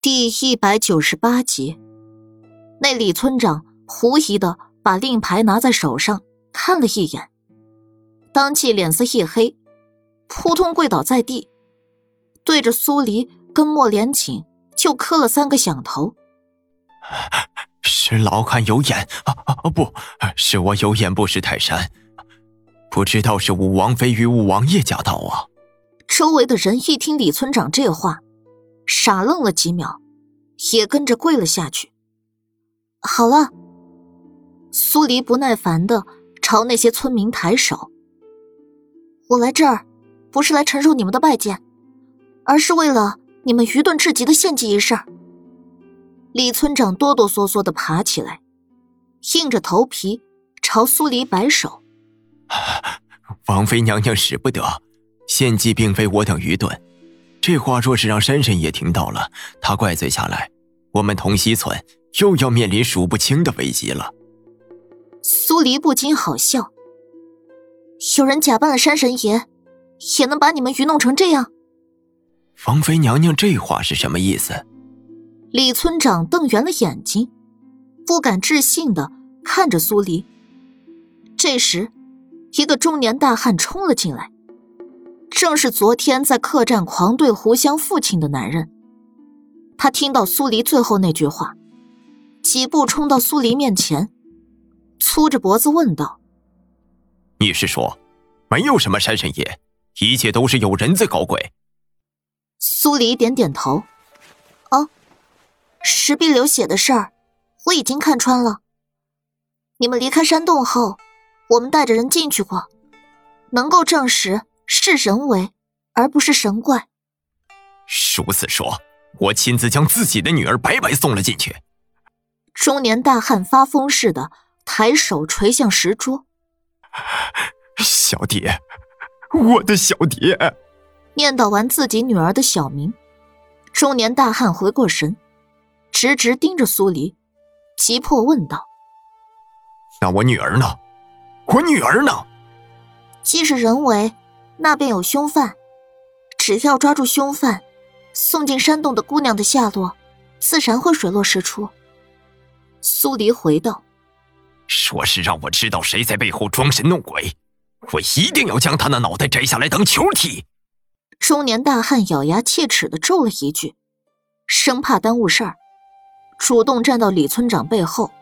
第一百九十八集，那李村长狐疑的把令牌拿在手上看了一眼，当即脸色一黑，扑通跪倒在地，对着苏黎跟莫连锦就磕了三个响头。是老汉有眼啊啊！不是我有眼不识泰山，不知道是武王妃与武王爷驾到啊！周围的人一听李村长这话。傻愣了几秒，也跟着跪了下去。好了，苏黎不耐烦的朝那些村民抬手：“我来这儿，不是来承受你们的拜见，而是为了你们愚钝至极的献祭仪式。”李村长哆哆嗦嗦的爬起来，硬着头皮朝苏黎摆手：“王妃娘娘使不得，献祭并非我等愚钝。”这话若是让山神爷听到了，他怪罪下来，我们同溪村又要面临数不清的危机了。苏黎不禁好笑，有人假扮了山神爷，也能把你们愚弄成这样？王妃娘娘这话是什么意思？李村长瞪圆了眼睛，不敢置信的看着苏黎。这时，一个中年大汉冲了进来。正是昨天在客栈狂对胡香父亲的男人。他听到苏黎最后那句话，几步冲到苏黎面前，粗着脖子问道：“你是说，没有什么山神爷，一切都是有人在搞鬼？”苏黎点点头：“哦，石壁流血的事儿，我已经看穿了。你们离开山洞后，我们带着人进去过，能够证实。”是人为，而不是神怪。如此说，我亲自将自己的女儿白白送了进去。中年大汉发疯似的抬手捶向石桌。小蝶，我的小蝶。念叨完自己女儿的小名，中年大汉回过神，直直盯着苏黎，急迫问道：“那我女儿呢？我女儿呢？”既是人为。那便有凶犯，只要抓住凶犯，送进山洞的姑娘的下落，自然会水落石出。苏黎回道：“说是让我知道谁在背后装神弄鬼，我一定要将他那脑袋摘下来当球踢。”中年大汉咬牙切齿的咒了一句，生怕耽误事儿，主动站到李村长背后，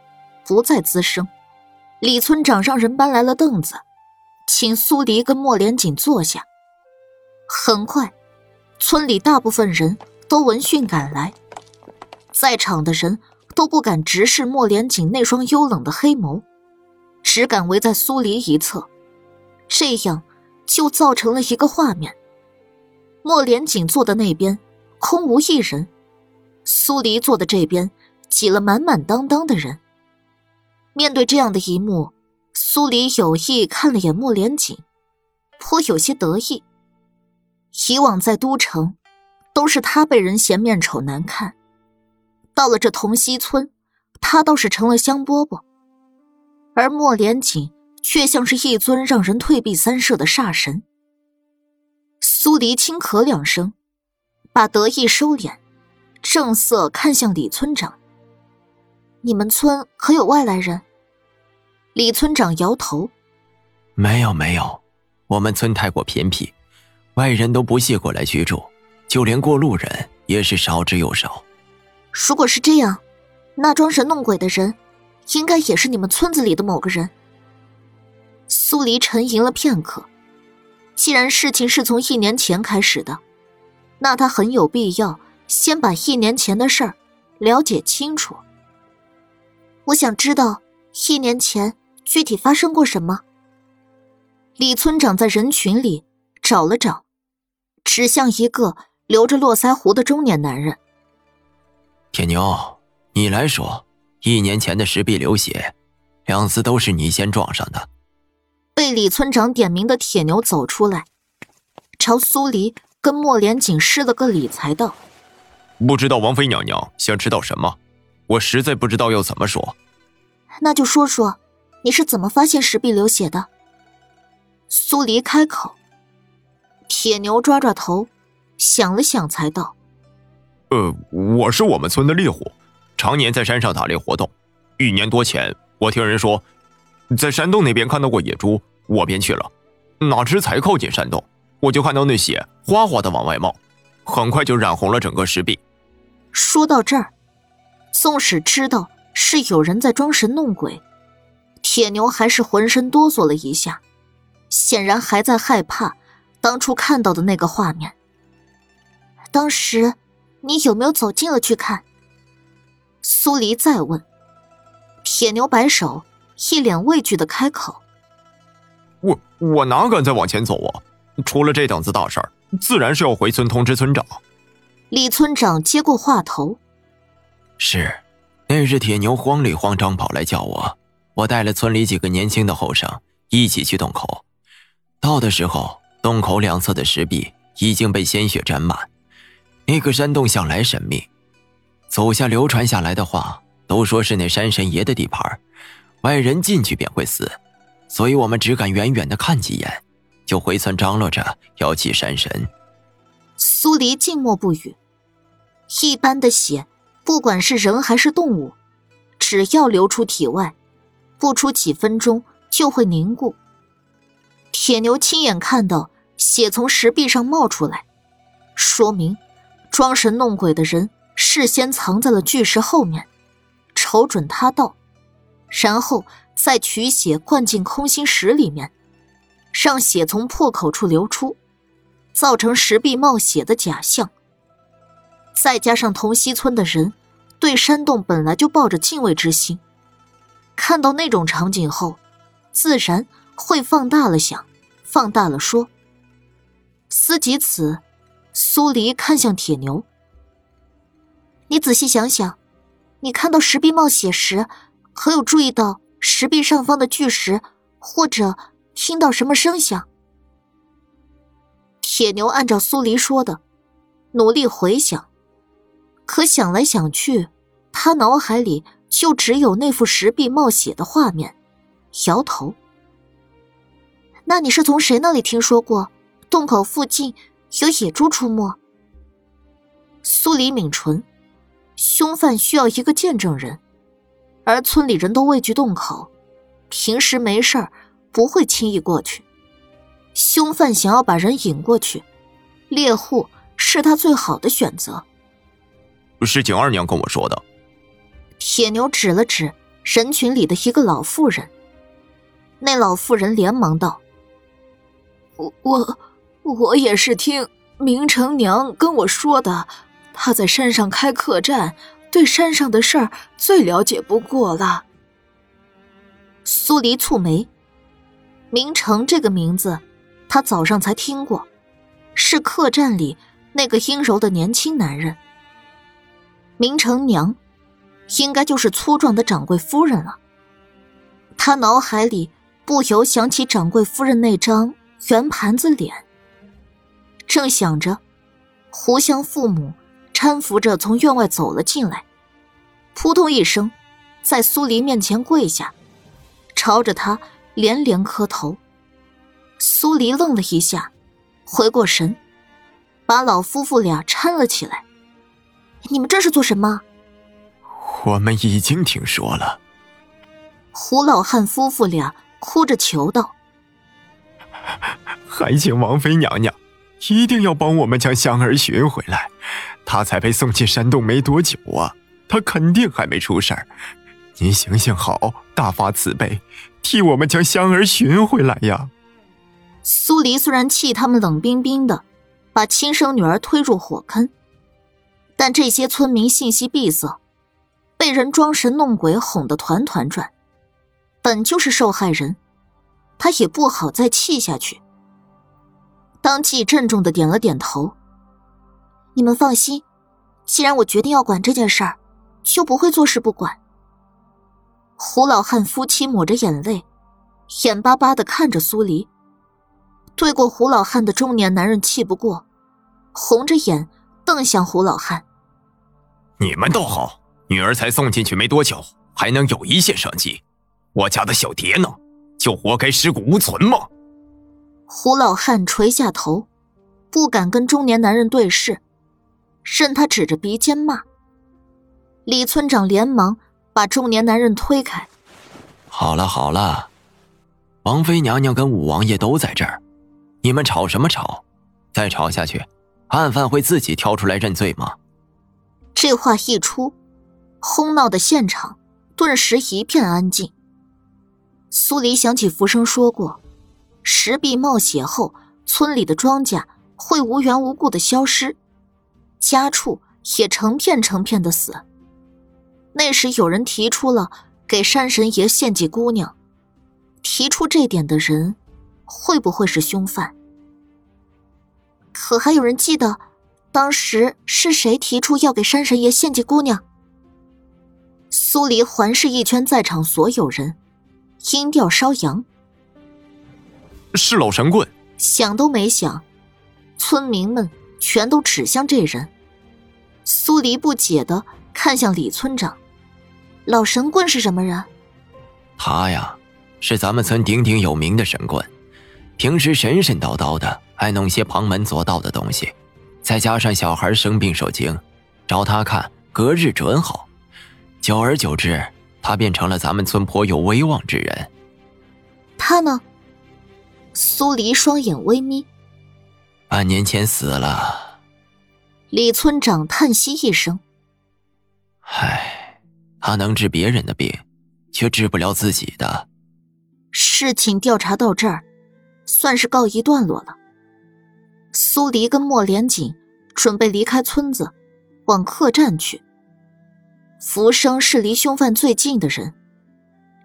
不再吱声。李村长让人搬来了凳子。请苏黎跟莫连锦坐下。很快，村里大部分人都闻讯赶来，在场的人都不敢直视莫连锦那双幽冷的黑眸，只敢围在苏黎一侧。这样就造成了一个画面：莫连锦坐的那边空无一人，苏黎坐的这边挤了满满当当的人。面对这样的一幕。苏黎有意看了眼莫连锦，颇有些得意。以往在都城，都是他被人嫌面丑难看，到了这同溪村，他倒是成了香饽饽。而莫连锦却像是一尊让人退避三舍的煞神。苏黎轻咳两声，把得意收敛，正色看向李村长：“你们村可有外来人？”李村长摇头：“没有，没有，我们村太过偏僻，外人都不屑过来居住，就连过路人也是少之又少。如果是这样，那装神弄鬼的人，应该也是你们村子里的某个人。”苏黎沉吟了片刻，既然事情是从一年前开始的，那他很有必要先把一年前的事儿了解清楚。我想知道一年前。具体发生过什么？李村长在人群里找了找，指向一个留着络腮胡的中年男人。铁牛，你来说，一年前的石壁流血，两次都是你先撞上的。被李村长点名的铁牛走出来，朝苏黎跟莫连锦施了个礼，才道：“不知道王妃娘娘想知道什么，我实在不知道要怎么说。那就说说。”你是怎么发现石壁流血的？苏黎开口。铁牛抓抓头，想了想，才道：“呃，我是我们村的猎户，常年在山上打猎活动。一年多前，我听人说，在山洞那边看到过野猪，我便去了。哪知才靠近山洞，我就看到那血哗哗的往外冒，很快就染红了整个石壁。说到这儿，宋使知道是有人在装神弄鬼，铁牛还是浑身哆嗦了一下，显然还在害怕当初看到的那个画面。当时你有没有走近了去看？苏黎再问。铁牛摆手，一脸畏惧的开口：“我我哪敢再往前走啊！出了这档子大事儿，自然是要回村通知村长。”李村长接过话头：“是，那日铁牛慌里慌张跑来叫我，我带了村里几个年轻的后生一起去洞口。到的时候，洞口两侧的石壁已经被鲜血沾满。那个山洞向来神秘，走下流传下来的话。”都说是那山神爷的地盘，外人进去便会死，所以我们只敢远远的看几眼，就回村张罗着要祭山神。苏黎静默不语。一般的血，不管是人还是动物，只要流出体外，不出几分钟就会凝固。铁牛亲眼看到血从石壁上冒出来，说明装神弄鬼的人事先藏在了巨石后面。瞅准他道，然后再取血灌进空心石里面，让血从破口处流出，造成石壁冒血的假象。再加上同溪村的人对山洞本来就抱着敬畏之心，看到那种场景后，自然会放大了想，放大了说。思及此，苏黎看向铁牛：“你仔细想想。”你看到石壁冒血时，可有注意到石壁上方的巨石，或者听到什么声响？铁牛按照苏黎说的，努力回想，可想来想去，他脑海里就只有那幅石壁冒血的画面，摇头。那你是从谁那里听说过洞口附近有野猪出没？苏黎抿唇。凶犯需要一个见证人，而村里人都畏惧洞口，平时没事儿不会轻易过去。凶犯想要把人引过去，猎户是他最好的选择。是景二娘跟我说的。铁牛指了指人群里的一个老妇人，那老妇人连忙道：“我我我也是听明成娘跟我说的。”他在山上开客栈，对山上的事儿最了解不过了。苏黎蹙眉，明成这个名字，他早上才听过，是客栈里那个阴柔的年轻男人。明成娘，应该就是粗壮的掌柜夫人了。他脑海里不由想起掌柜夫人那张圆盘子脸，正想着，胡香父母。搀扶着从院外走了进来，扑通一声，在苏黎面前跪下，朝着他连连磕头。苏黎愣了一下，回过神，把老夫妇俩搀了起来。你们这是做什么？我们已经听说了。胡老汉夫妇俩哭着求道：“还请王妃娘娘一定要帮我们将香儿寻回来。”她才被送进山洞没多久啊，她肯定还没出事儿。您行行好，大发慈悲，替我们将香儿寻回来呀！苏黎虽然气他们冷冰冰的，把亲生女儿推入火坑，但这些村民信息闭塞，被人装神弄鬼哄得团团转，本就是受害人，他也不好再气下去。当即郑重的点了点头。你们放心，既然我决定要管这件事儿，就不会坐视不管。胡老汉夫妻抹着眼泪，眼巴巴的看着苏黎。对过胡老汉的中年男人气不过，红着眼瞪向胡老汉：“你们倒好，女儿才送进去没多久，还能有一线生机。我家的小蝶呢，就活该尸骨无存吗？”胡老汉垂下头，不敢跟中年男人对视。任他指着鼻尖骂。李村长连忙把中年男人推开。好了好了，王妃娘娘跟五王爷都在这儿，你们吵什么吵？再吵下去，案犯会自己跳出来认罪吗？这话一出，哄闹的现场顿时一片安静。苏黎想起浮生说过，石壁冒血后，村里的庄稼会无缘无故的消失，家畜也成片成片的死。那时有人提出了给山神爷献祭姑娘，提出这点的人，会不会是凶犯？可还有人记得？当时是谁提出要给山神爷献祭姑娘？苏黎环视一圈在场所有人，音调稍扬：“是老神棍。”想都没想，村民们全都指向这人。苏黎不解的看向李村长：“老神棍是什么人？”他呀，是咱们村鼎鼎有名的神棍，平时神神叨叨的，爱弄些旁门左道的东西。再加上小孩生病受惊，找他看隔日准好。久而久之，他变成了咱们村颇有威望之人。他呢？苏黎双眼微眯。半年前死了。李村长叹息一声：“唉，他能治别人的病，却治不了自己的。”事情调查到这儿，算是告一段落了。苏黎跟莫连锦准备离开村子，往客栈去。浮生是离凶犯最近的人，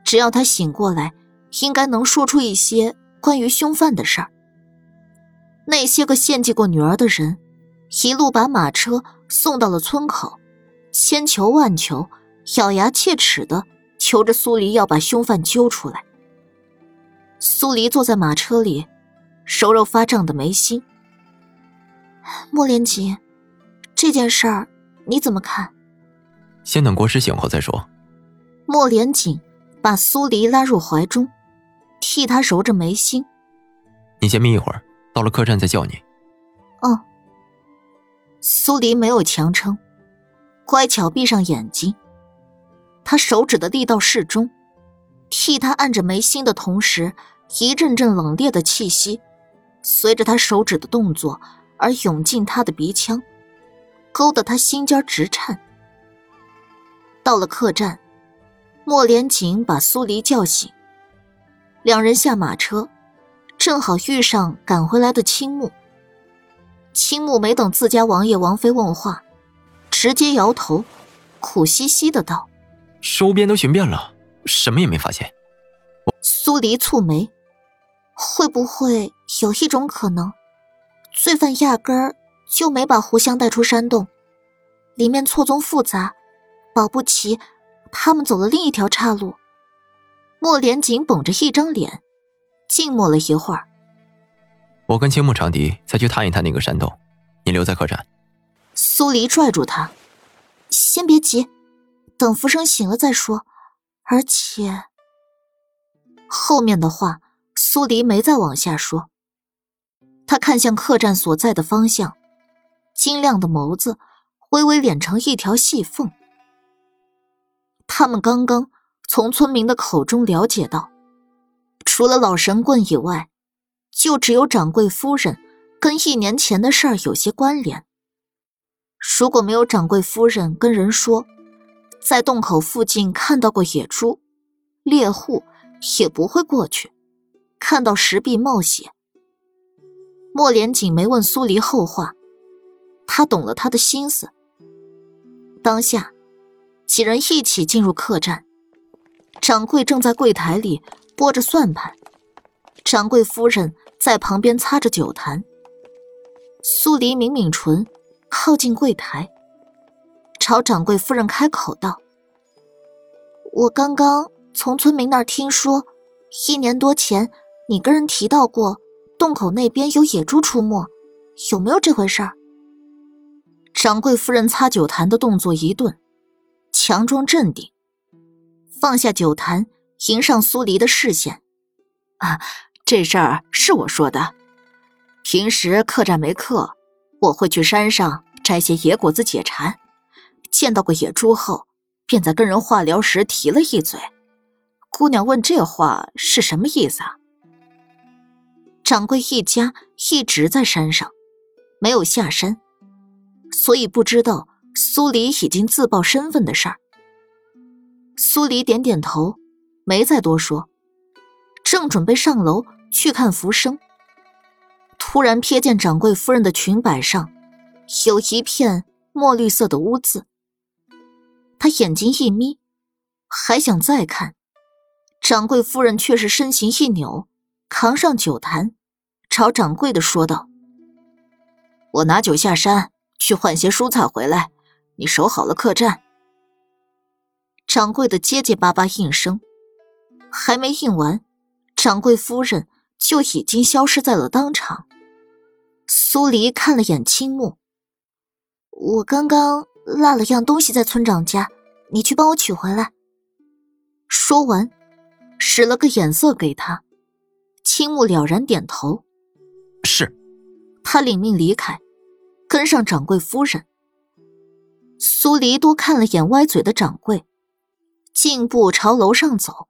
只要他醒过来，应该能说出一些关于凶犯的事儿。那些个献祭过女儿的人，一路把马车送到了村口，千求万求，咬牙切齿的求着苏黎要把凶犯揪出来。苏黎坐在马车里，手肉发胀的眉心。莫连锦，这件事儿你怎么看？先等国师醒后再说。莫连锦把苏黎拉入怀中，替他揉着眉心。你先眯一会儿，到了客栈再叫你。哦。苏黎没有强撑，乖巧闭上眼睛。他手指的力道适中，替他按着眉心的同时，一阵阵冷冽的气息随着他手指的动作。而涌进他的鼻腔，勾得他心尖直颤。到了客栈，莫连锦把苏黎叫醒，两人下马车，正好遇上赶回来的青木。青木没等自家王爷王妃问话，直接摇头，苦兮兮的道：“周边都寻遍了，什么也没发现。”苏黎蹙眉，会不会有一种可能？罪犯压根儿就没把胡香带出山洞，里面错综复杂，保不齐他们走了另一条岔路。莫连紧绷着一张脸，静默了一会儿。我跟青木长笛再去探一探那个山洞，你留在客栈。苏黎拽住他，先别急，等浮生醒了再说。而且后面的话，苏黎没再往下说。他看向客栈所在的方向，晶亮的眸子微微敛成一条细缝。他们刚刚从村民的口中了解到，除了老神棍以外，就只有掌柜夫人跟一年前的事儿有些关联。如果没有掌柜夫人跟人说，在洞口附近看到过野猪，猎户也不会过去，看到石壁冒血。莫连锦没问苏黎后话，他懂了他的心思。当下，几人一起进入客栈，掌柜正在柜台里拨着算盘，掌柜夫人在旁边擦着酒坛。苏黎抿抿唇，靠近柜台，朝掌柜夫人开口道：“我刚刚从村民那儿听说，一年多前你跟人提到过。”洞口那边有野猪出没，有没有这回事儿？掌柜夫人擦酒坛的动作一顿，强装镇定，放下酒坛，迎上苏黎的视线。啊，这事儿是我说的。平时客栈没客，我会去山上摘。摘些野果子解馋。见到过野猪后，便在跟人话聊时提了一嘴。姑娘问这话是什么意思啊？掌柜一家一直在山上，没有下山，所以不知道苏黎已经自曝身份的事儿。苏黎点点头，没再多说，正准备上楼去看浮生，突然瞥见掌柜夫人的裙摆上有一片墨绿色的污渍。他眼睛一眯，还想再看，掌柜夫人却是身形一扭，扛上酒坛，朝掌柜的说道：“我拿酒下山去换些蔬菜回来，你守好了客栈。”掌柜的结结巴巴应声，还没应完，掌柜夫人就已经消失在了当场。苏黎看了眼青木，我刚刚。落了样东西在村长家，你去帮我取回来。说完，使了个眼色给他。青木了然点头，是。他领命离开，跟上掌柜夫人。苏黎多看了眼歪嘴的掌柜，径步朝楼上走。